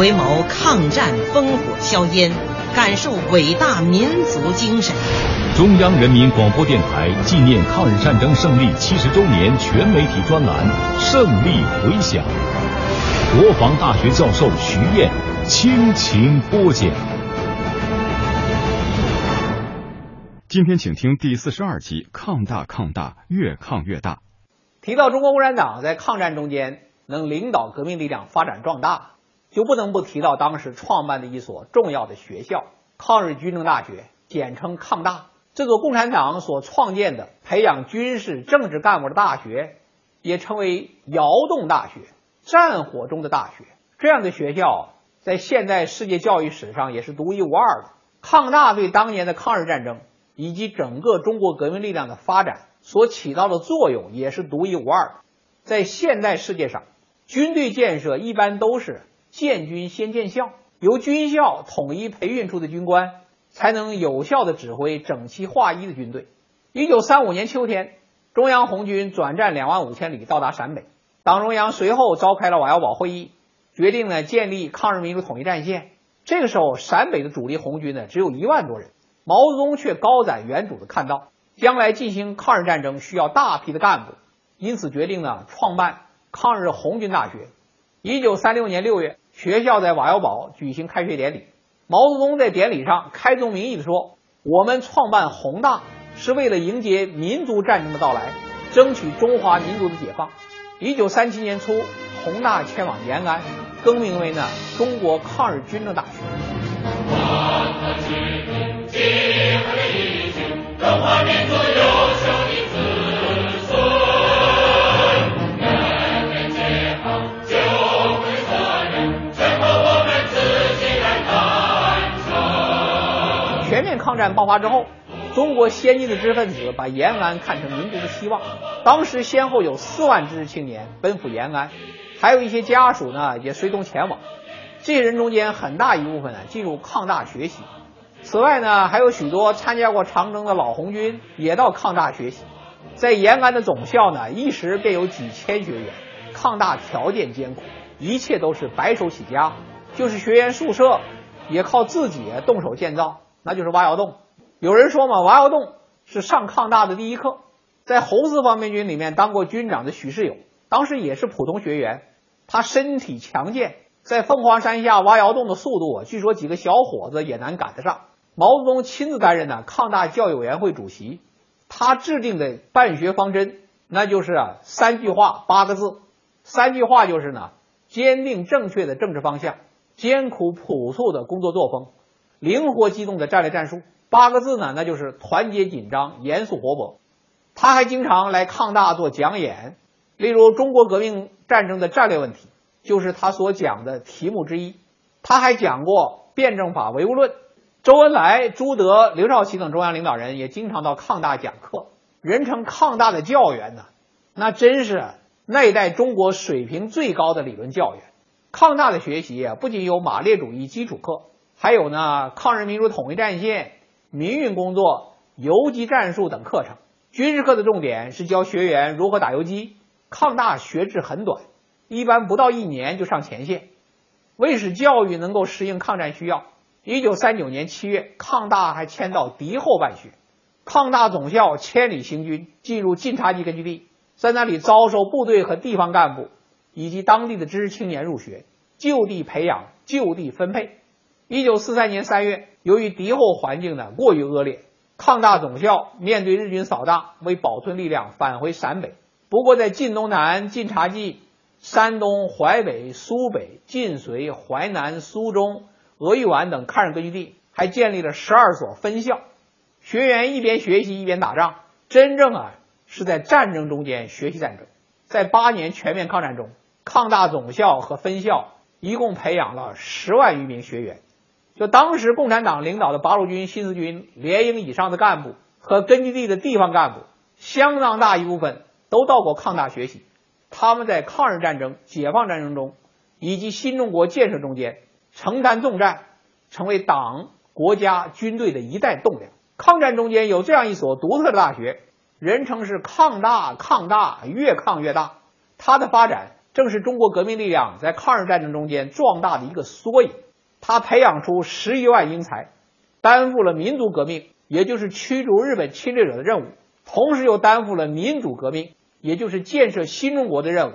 回眸抗战烽火硝烟，感受伟大民族精神。中央人民广播电台纪念抗日战争胜利七十周年全媒体专栏《胜利回响》，国防大学教授徐燕倾情播讲。今天请听第四十二集《抗大抗大越抗越大》。提到中国共产党在抗战中间能领导革命力量发展壮大，就不能不提到当时创办的一所重要的学校——抗日军政大学，简称抗大。这个共产党所创建的培养军事政治干部的大学，也称为窑洞大学，战火中的大学。这样的学校在现代世界教育史上也是独一无二的。抗大对当年的抗日战争以及整个中国革命力量的发展所起到的作用也是独一无二的。在现代世界上，军队建设一般都是建军先建校，由军校统一培训出的军官。才能有效的指挥整齐划一的军队。一九三五年秋天，中央红军转战两万五千里，到达陕北。党中央随后召开了瓦窑堡会议，决定呢建立抗日民族统一战线。这个时候，陕北的主力红军呢只有一万多人。毛泽东却高瞻远瞩的看到，将来进行抗日战争需要大批的干部，因此决定呢创办抗日红军大学。一九三六年六月，学校在瓦窑堡举行开学典礼。毛泽东在典礼上开宗明义地说：“我们创办宏大是为了迎接民族战争的到来，争取中华民族的解放。”一九三七年初，宏大迁往延安，更名为呢中国抗日军政大学。战爆发之后，中国先进的知识分子把延安看成民族的希望。当时先后有四万知识青年奔赴延安，还有一些家属呢也随同前往。这些人中间很大一部分呢进入抗大学习。此外呢，还有许多参加过长征的老红军也到抗大学习。在延安的总校呢，一时便有几千学员。抗大条件艰苦，一切都是白手起家，就是学员宿舍也靠自己动手建造。那就是挖窑洞。有人说嘛，挖窑洞是上抗大的第一课。在红四方面军里面当过军长的许世友，当时也是普通学员，他身体强健，在凤凰山下挖窑洞的速度，据说几个小伙子也难赶得上。毛泽东亲自担任呢抗大教育委员会主席，他制定的办学方针，那就是啊三句话八个字，三句话就是呢坚定正确的政治方向，艰苦朴素的工作作风。灵活机动的战略战术，八个字呢，那就是团结紧张、严肃活泼。他还经常来抗大做讲演，例如中国革命战争的战略问题，就是他所讲的题目之一。他还讲过辩证法唯物论。周恩来、朱德、刘少奇等中央领导人也经常到抗大讲课，人称抗大的教员呢，那真是那一代中国水平最高的理论教员。抗大的学习啊，不仅有马列主义基础课。还有呢，抗日民主统一战线、民运工作、游击战术等课程。军事课的重点是教学员如何打游击。抗大学制很短，一般不到一年就上前线。为使教育能够适应抗战需要，一九三九年七月，抗大还迁到敌后办学。抗大总校千里行军，进入晋察冀根据地，在那里招收部队和地方干部以及当地的知识青年入学，就地培养，就地分配。一九四三年三月，由于敌后环境呢过于恶劣，抗大总校面对日军扫荡，为保存力量返回陕北。不过，在晋东南、晋察冀、山东、淮北、苏北、晋绥、淮南、苏中、鄂豫皖等抗日根据地，还建立了十二所分校，学员一边学习一边打仗，真正啊是在战争中间学习战争。在八年全面抗战中，抗大总校和分校一共培养了十万余名学员。就当时共产党领导的八路军、新四军连营以上的干部和根据地的地方干部，相当大一部分都到过抗大学习。他们在抗日战争、解放战争中，以及新中国建设中间承担重战，成为党、国家、军队的一代栋梁。抗战中间有这样一所独特的大学，人称是“抗大”，抗大越抗越大。它的发展正是中国革命力量在抗日战争中间壮大的一个缩影。他培养出十余万英才，担负了民族革命，也就是驱逐日本侵略者的任务，同时又担负了民主革命，也就是建设新中国的任务。